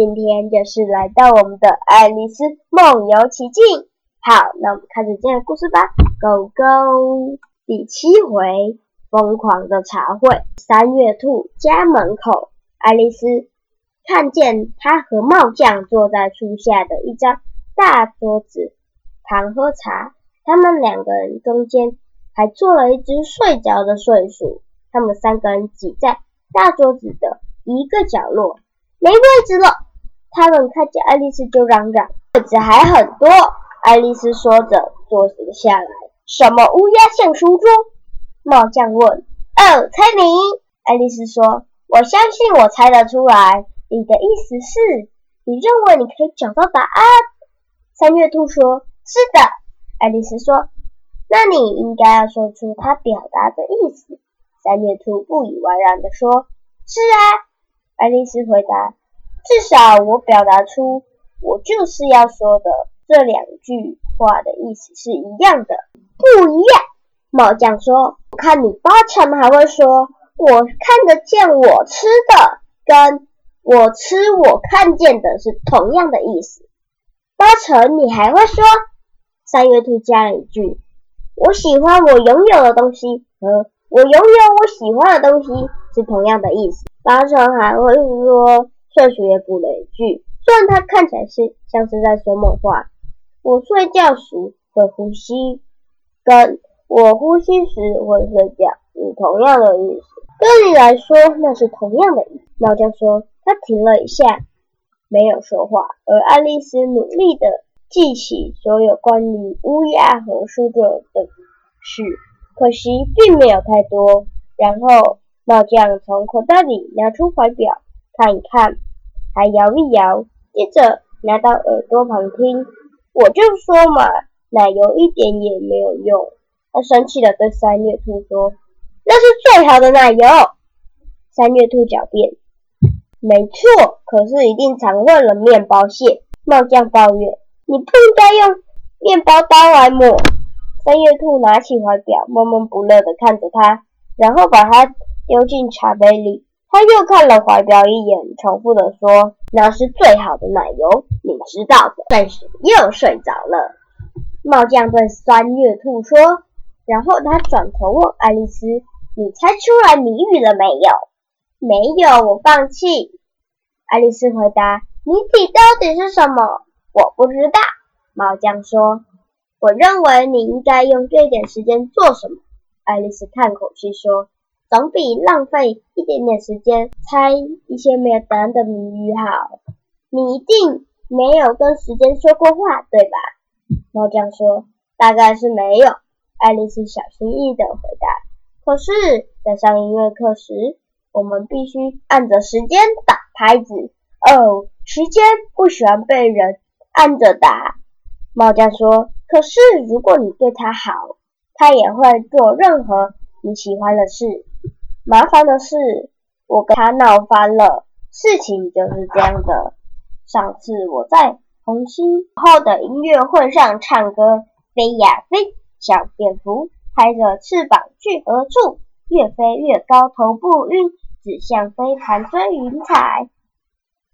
今天就是来到我们的《爱丽丝梦游奇境》。好，那我们开始今天的故事吧。Go Go！第七回，疯狂的茶会。三月兔家门口，爱丽丝看见他和帽匠坐在树下的一张大桌子旁喝茶。他们两个人中间还坐了一只睡着的睡鼠。他们三个人挤在大桌子的一个角落。没位置了！他们看见爱丽丝就嚷嚷：“位置还很多。”爱丽丝说着坐了下来。什么乌鸦像书桌？帽匠问。“哦，猜谜。”爱丽丝说。“我相信我猜得出来。你的意思是，你认为你可以找到答案？”三月兔说。“是的。”爱丽丝说。“那你应该要说出它表达的意思。”三月兔不以为然地说：“是啊。”爱丽丝回答：“至少我表达出我就是要说的这两句话的意思是一样的，不一样。”帽匠说：“我看你八成还会说‘我看得见我吃的’跟我吃我看见的是同样的意思。八成你还会说。”三月兔加了一句：“我喜欢我拥有的东西和我拥有我喜欢的东西是同样的意思。”八成还会说，睡鼠也补了一句，虽然他看起来是像是在说梦话。我睡觉时会呼吸，跟我呼吸时会睡觉是同样的意思。对你来说，那是同样的意思。猫匠说，他停了一下，没有说话。而爱丽丝努力的记起所有关于乌鸦和书桌的事，可惜并没有太多。然后。帽匠从口袋里拿出怀表看一看，还摇一摇，接着拿到耳朵旁听。我就说嘛，奶油一点也没有用。他生气的对三月兔说：“那是最好的奶油。”三月兔狡辩：“没错，可是一定常混了面包屑。”帽匠抱怨：“你不应该用面包刀来抹。”三月兔拿起怀表，闷闷不乐的看着他，然后把它。丢进茶杯里，他又看了怀表一眼，重复的说：“那是最好的奶油，你知道的。”但是又睡着了。帽匠对三月兔说，然后他转头问爱丽丝：“你猜出来谜语了没有？”“没有，我放弃。”爱丽丝回答。“谜底到底是什么？”“我不知道。”帽匠说。“我认为你应该用这点时间做什么？”爱丽丝叹口气说。总比浪费一点点时间猜一些没有答案的谜语好。你一定没有跟时间说过话，对吧？猫匠说：“大概是没有。”爱丽丝小心翼翼地回答。可是，在上音乐课时，我们必须按着时间打拍子。哦，时间不喜欢被人按着打。猫匠说：“可是，如果你对它好，它也会做任何你喜欢的事。”麻烦的是，我跟他闹翻了。事情就是这样的。上次我在红星后的音乐会上唱歌，飞呀飞，小蝙蝠拍着翅膀去何处？越飞越高，头不晕，只向飞盘追云彩。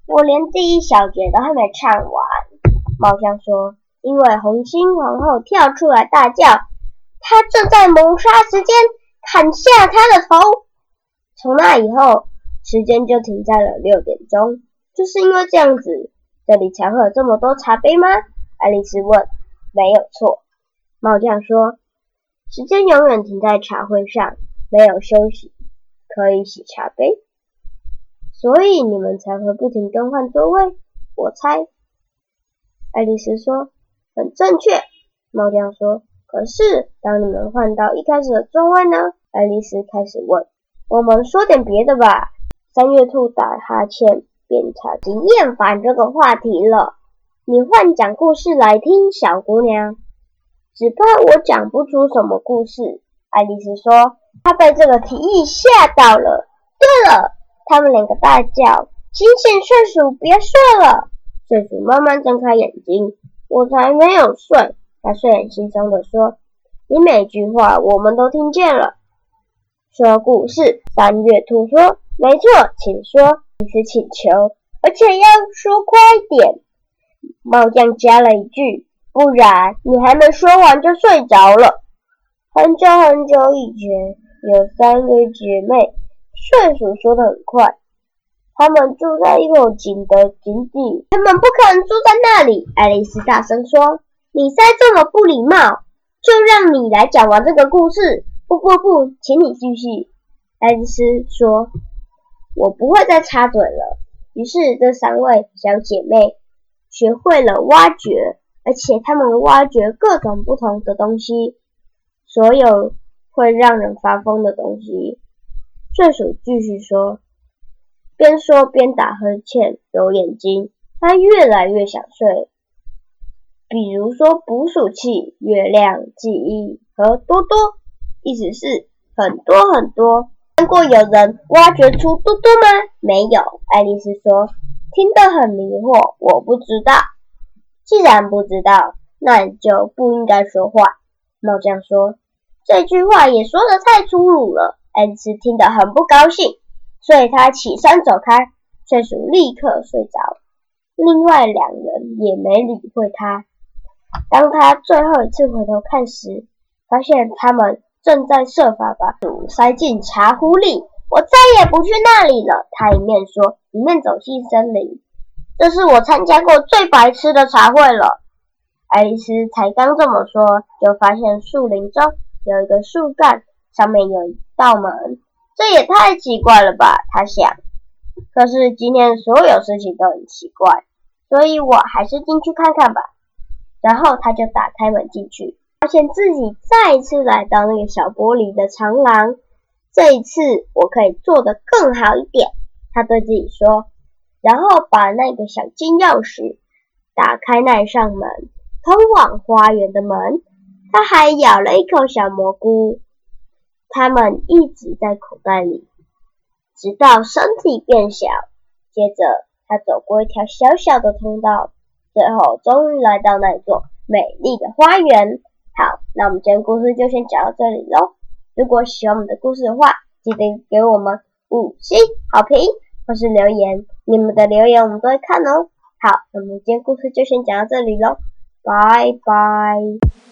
我连第一小节都还没唱完。猫香说：“因为红星皇后跳出来大叫，她正在谋杀时间，砍下她的头。”从那以后，时间就停在了六点钟。就是因为这样子，这里才会有这么多茶杯吗？爱丽丝问。没有错，帽匠说。时间永远停在茶会上，没有休息，可以洗茶杯，所以你们才会不停更换座位。我猜。爱丽丝说。很正确，帽匠说。可是，当你们换到一开始的座位呢？爱丽丝开始问。我们说点别的吧。三月兔打哈欠，便已经厌烦这个话题了。你换讲故事来听，小姑娘。只怕我讲不出什么故事。爱丽丝说，她被这个提议吓到了。对了，他们两个大叫：“醒醒，睡鼠，别睡了！”睡鼠慢慢睁开眼睛，我才没有睡。他睡眼惺忪地说：“你每句话我们都听见了。”说故事，三月兔说：“没错，请说。”一次请求，而且要说快点。猫将加了一句：“不然你还没说完就睡着了。”很久很久以前，有三个姐妹。睡鼠说的很快。他们住在一口井的井底，他们不可能住在那里。爱丽丝大声说：“你再这么不礼貌，就让你来讲完这个故事。”不不不，请你继续。爱丽丝说：“我不会再插嘴了。”于是这三位小姐妹学会了挖掘，而且她们挖掘各种不同的东西，所有会让人发疯的东西。顺鼠继续说。边说边打呵欠，揉眼睛。他越来越想睡。比如说，捕鼠器、月亮、记忆和多多，意思是很多很多。看过有人挖掘出多多吗？没有。爱丽丝说，听得很迷惑。我不知道。既然不知道，那你就不应该说话。猫将说，这句话也说得太粗鲁了。爱丽丝听得很不高兴。所以他起身走开，睡鼠立刻睡着。另外两人也没理会他。当他最后一次回头看时，发现他们正在设法把鼠塞进茶壶里。我再也不去那里了。他一面说，一面走进森林。这是我参加过最白痴的茶会了。爱丽丝才刚这么说，就发现树林中有一个树干，上面有一道门。这也太奇怪了吧，他想。可是今天所有事情都很奇怪，所以我还是进去看看吧。然后他就打开门进去，发现自己再次来到那个小玻璃的长廊。这一次我可以做得更好一点，他对自己说。然后把那个小金钥匙打开那扇门，通往花园的门。他还咬了一口小蘑菇。他们一直在口袋里，直到身体变小。接着，他走过一条小小的通道，最后终于来到那座美丽的花园。那我们今天故事就先讲到这里喽。如果喜欢我们的故事的话，记得给我们五星好评或是留言，你们的留言我们都会看哦。好，那么今天故事就先讲到这里喽，拜拜。